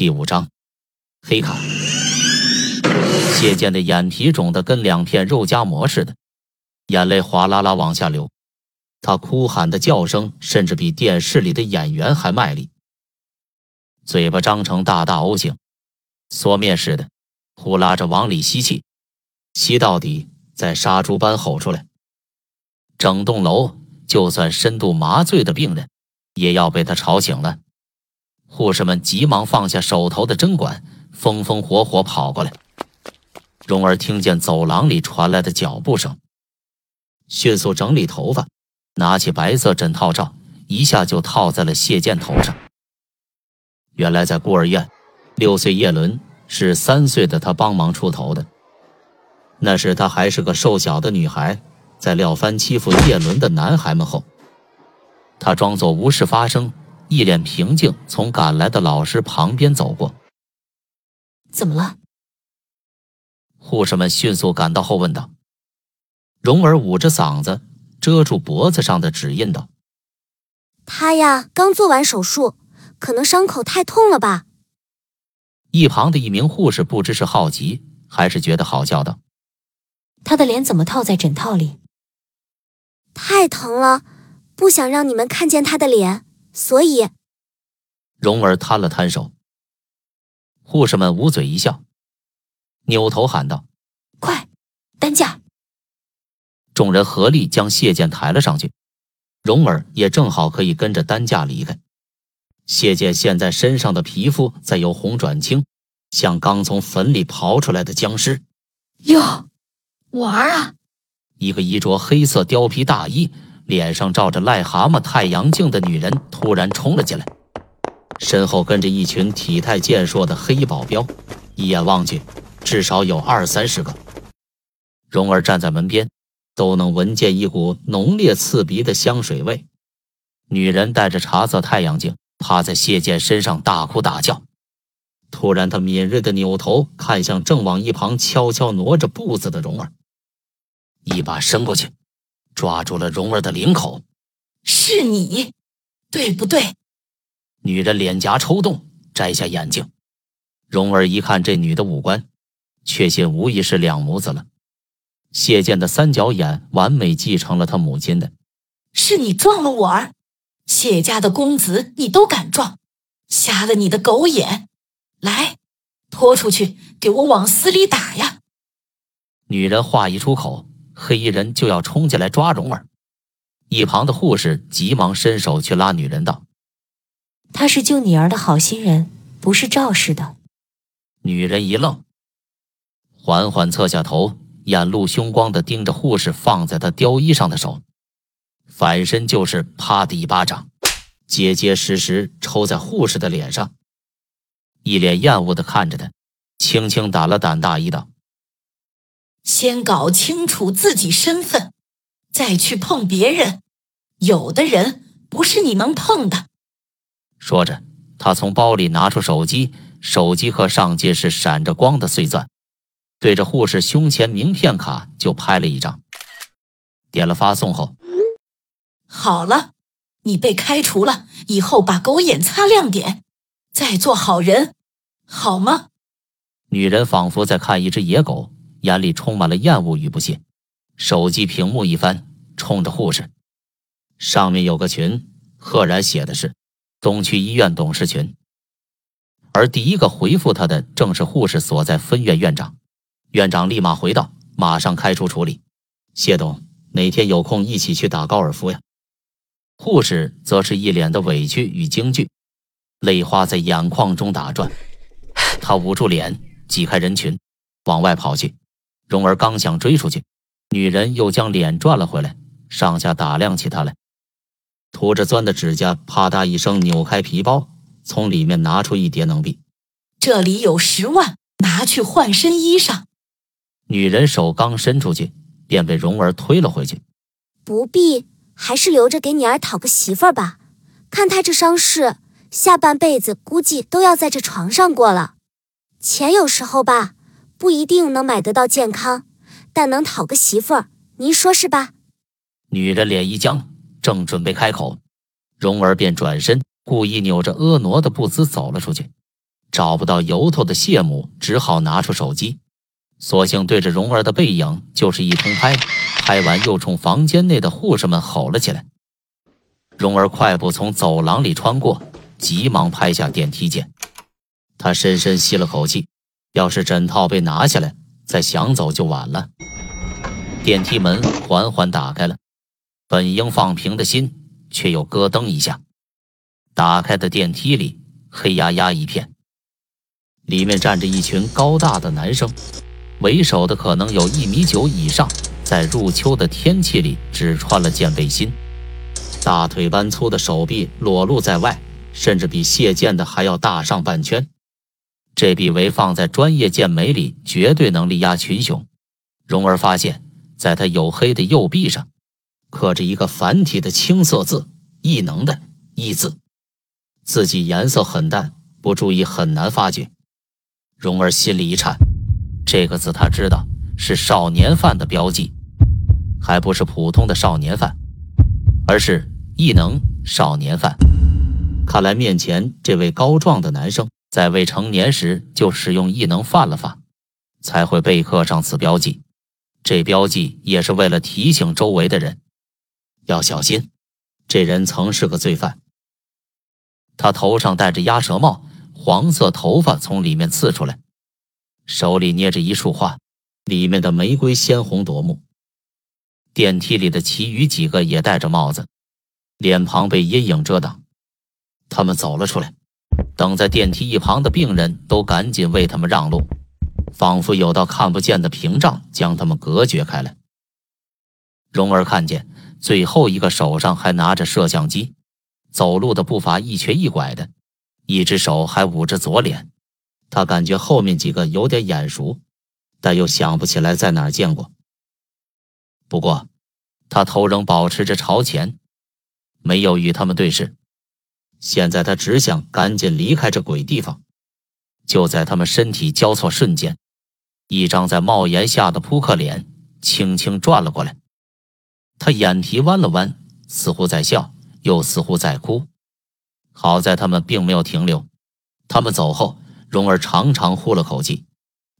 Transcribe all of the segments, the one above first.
第五章，黑卡。谢剑的眼皮肿得跟两片肉夹馍似的，眼泪哗啦啦往下流。他哭喊的叫声甚至比电视里的演员还卖力，嘴巴张成大大 O 型，缩面似的，呼啦着往里吸气，吸到底再杀猪般吼出来。整栋楼就算深度麻醉的病人，也要被他吵醒了。护士们急忙放下手头的针管，风风火火跑过来。蓉儿听见走廊里传来的脚步声，迅速整理头发，拿起白色枕套罩，一下就套在了谢剑头上。原来在孤儿院，六岁叶伦是三岁的他帮忙出头的。那时她还是个瘦小的女孩，在廖帆欺负叶伦的男孩们后，她装作无事发生。一脸平静，从赶来的老师旁边走过。怎么了？护士们迅速赶到后问道。蓉儿捂着嗓子，遮住脖子上的指印道：“他呀，刚做完手术，可能伤口太痛了吧。”一旁的一名护士不知是好奇还是觉得好笑道：“他的脸怎么套在枕套里？”太疼了，不想让你们看见他的脸。所以，蓉儿摊了摊手。护士们捂嘴一笑，扭头喊道：“快，担架！”众人合力将谢剑抬了上去，蓉儿也正好可以跟着担架离开。谢剑现在身上的皮肤在由红转青，像刚从坟里刨出来的僵尸。哟，玩啊！一个衣着黑色貂皮大衣。脸上照着癞蛤蟆太阳镜的女人突然冲了进来，身后跟着一群体态健硕的黑保镖，一眼望去，至少有二三十个。蓉儿站在门边，都能闻见一股浓烈刺鼻的香水味。女人戴着茶色太阳镜，趴在谢剑身上大哭大叫。突然，她敏锐地扭头看向正往一旁悄悄挪着步子的蓉儿，一把伸过去。抓住了蓉儿的领口，是你，对不对？女人脸颊抽动，摘下眼镜。蓉儿一看这女的五官，确信无疑是两母子了。谢剑的三角眼完美继承了他母亲的。是你撞了我儿，谢家的公子你都敢撞，瞎了你的狗眼！来，拖出去，给我往死里打呀！女人话一出口。黑衣人就要冲进来抓蓉儿，一旁的护士急忙伸手去拉女人道：“他是救你儿的好心人，不是肇事的。”女人一愣，缓缓侧下头，眼露凶光的盯着护士放在她貂衣上的手，反身就是啪的一巴掌，结结实实抽在护士的脸上，一脸厌恶的看着她，轻轻打了打大衣道。先搞清楚自己身份，再去碰别人。有的人不是你能碰的。说着，他从包里拿出手机，手机壳上皆是闪着光的碎钻，对着护士胸前名片卡就拍了一张，点了发送后，好了，你被开除了，以后把狗眼擦亮点，再做好人，好吗？女人仿佛在看一只野狗。眼里充满了厌恶与不屑，手机屏幕一翻，冲着护士，上面有个群，赫然写的是东区医院董事群。而第一个回复他的正是护士所在分院院长，院长立马回道：“马上开除处理。”谢董，哪天有空一起去打高尔夫呀？护士则是一脸的委屈与惊惧，泪花在眼眶中打转，他捂住脸，挤开人群，往外跑去。蓉儿刚想追出去，女人又将脸转了回来，上下打量起他来，涂着钻的指甲啪嗒一声扭开皮包，从里面拿出一叠能币。这里有十万，拿去换身衣裳。女人手刚伸出去，便被蓉儿推了回去。不必，还是留着给你儿讨个媳妇儿吧。看他这伤势，下半辈子估计都要在这床上过了。钱有时候吧。不一定能买得到健康，但能讨个媳妇儿，您说是吧？女人脸一僵，正准备开口，蓉儿便转身，故意扭着婀娜的步姿走了出去。找不到由头的谢母只好拿出手机，索性对着蓉儿的背影就是一通拍，拍完又冲房间内的护士们吼了起来。蓉儿快步从走廊里穿过，急忙拍下电梯键。他深深吸了口气，要是枕套被拿下来，再想走就晚了。电梯门缓缓打开了，本应放平的心却又咯噔一下。打开的电梯里黑压压一片。里面站着一群高大的男生，为首的可能有一米九以上，在入秋的天气里只穿了件背心，大腿般粗的手臂裸露在外，甚至比谢剑的还要大上半圈。这笔围放在专业健美里，绝对能力压群雄。蓉儿发现，在他黝黑的右臂上，刻着一个繁体的青色字“异能”的“异”字，字迹颜色很淡，不注意很难发觉。蓉儿心里一颤，这个字他知道是少年犯的标记，还不是普通的少年犯，而是异能少年犯。看来面前这位高壮的男生在未成年时就使用异能犯了法，才会被刻上此标记。这标记也是为了提醒周围的人要小心，这人曾是个罪犯。他头上戴着鸭舌帽。黄色头发从里面刺出来，手里捏着一束花，里面的玫瑰鲜红夺目。电梯里的其余几个也戴着帽子，脸庞被阴影遮挡。他们走了出来，等在电梯一旁的病人都赶紧为他们让路，仿佛有道看不见的屏障将他们隔绝开来。蓉儿看见最后一个手上还拿着摄像机，走路的步伐一瘸一拐的。一只手还捂着左脸，他感觉后面几个有点眼熟，但又想不起来在哪儿见过。不过，他头仍保持着朝前，没有与他们对视。现在他只想赶紧离开这鬼地方。就在他们身体交错瞬间，一张在帽檐下的扑克脸轻轻转了过来，他眼皮弯了弯，似乎在笑，又似乎在哭。好在他们并没有停留，他们走后，蓉儿长长呼了口气。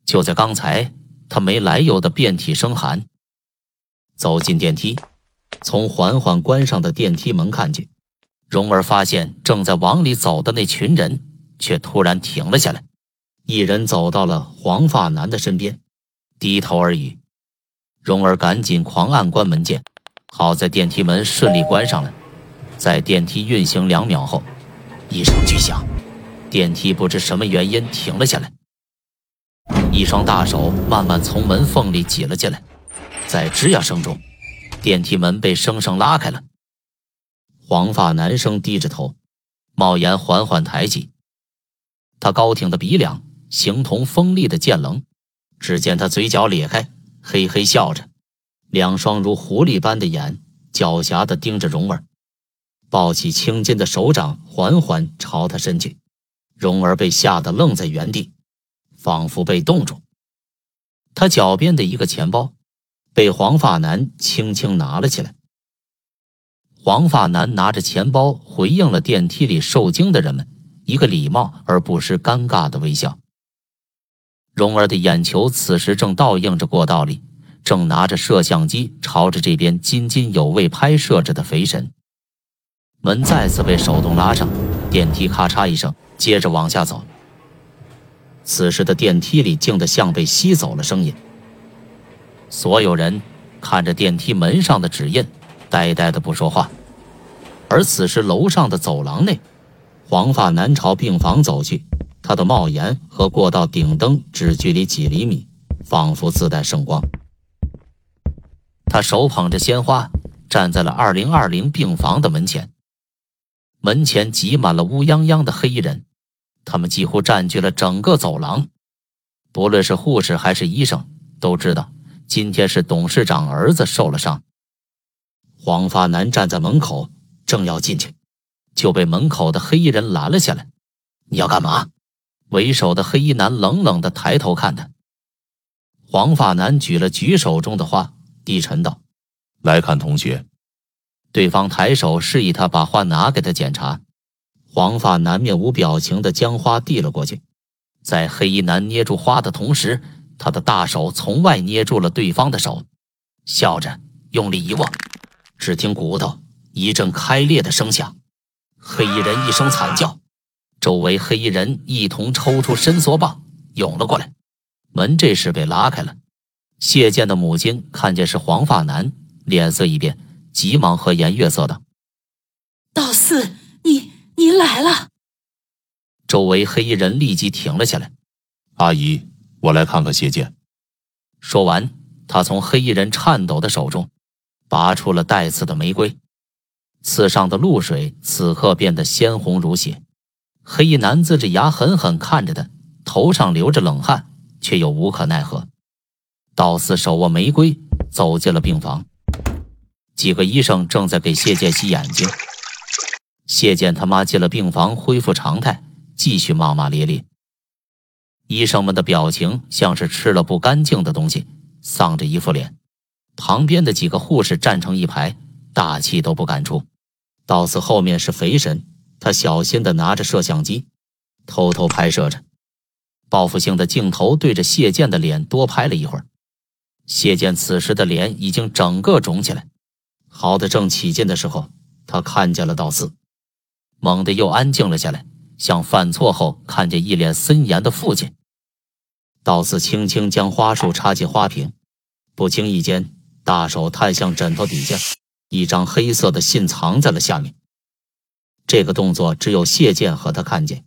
就在刚才，他没来由的遍体生寒。走进电梯，从缓缓关上的电梯门看去，蓉儿发现正在往里走的那群人却突然停了下来。一人走到了黄发男的身边，低头而语。蓉儿赶紧狂按关门键，好在电梯门顺利关上了。在电梯运行两秒后。一声巨响，电梯不知什么原因停了下来。一双大手慢慢从门缝里挤了进来，在吱呀声中，电梯门被生生拉开了。黄发男生低着头，帽檐缓缓抬起，他高挺的鼻梁形同锋利的剑棱。只见他嘴角咧开，嘿嘿笑着，两双如狐狸般的眼狡黠地盯着蓉儿。抱起青筋的手掌，缓缓朝他伸去。蓉儿被吓得愣在原地，仿佛被冻住。他脚边的一个钱包，被黄发男轻轻拿了起来。黄发男拿着钱包，回应了电梯里受惊的人们一个礼貌而不失尴尬的微笑。蓉儿的眼球此时正倒映着过道里，正拿着摄像机朝着这边津津有味拍摄着的肥神。门再次被手动拉上，电梯咔嚓一声，接着往下走。此时的电梯里静得像被吸走了声音。所有人看着电梯门上的指印，呆呆的不说话。而此时楼上的走廊内，黄发男朝病房走去，他的帽檐和过道顶灯只距离几厘米，仿佛自带圣光。他手捧着鲜花，站在了二零二零病房的门前。门前挤满了乌泱泱的黑衣人，他们几乎占据了整个走廊。不论是护士还是医生，都知道今天是董事长儿子受了伤。黄发男站在门口，正要进去，就被门口的黑衣人拦了下来。“你要干嘛？”为首的黑衣男冷冷地抬头看他。黄发男举了举手中的花，低沉道：“来看同学。”对方抬手示意他把花拿给他检查，黄发男面无表情地将花递了过去。在黑衣男捏住花的同时，他的大手从外捏住了对方的手，笑着用力一握，只听骨头一阵开裂的声响，黑衣人一声惨叫，周围黑衣人一同抽出伸缩棒涌了过来，门这时被拉开了。谢剑的母亲看见是黄发男，脸色一变，急忙和颜悦色道：“道四，你您来了。”周围黑衣人立即停了下来。阿姨，我来看看谢剑。说完，他从黑衣人颤抖的手中拔出了带刺的玫瑰，刺上的露水此刻变得鲜红如血。黑衣男子着牙狠狠看着他，头上流着冷汗，却又无可奈何。道四手握玫瑰走进了病房，几个医生正在给谢剑洗眼睛。谢剑他妈进了病房，恢复常态，继续骂骂咧咧。医生们的表情像是吃了不干净的东西，丧着一副脸。旁边的几个护士站成一排，大气都不敢出。道四后面是肥神，他小心地拿着摄像机，偷偷拍摄着。报复性的镜头对着谢剑的脸多拍了一会儿。谢剑此时的脸已经整个肿起来，好的正起劲的时候，他看见了道四，猛地又安静了下来，像犯错后看见一脸森严的父亲。道四轻轻将花束插进花瓶，不经意间，大手探向枕头底下，一张黑色的信藏在了下面。这个动作只有谢剑和他看见。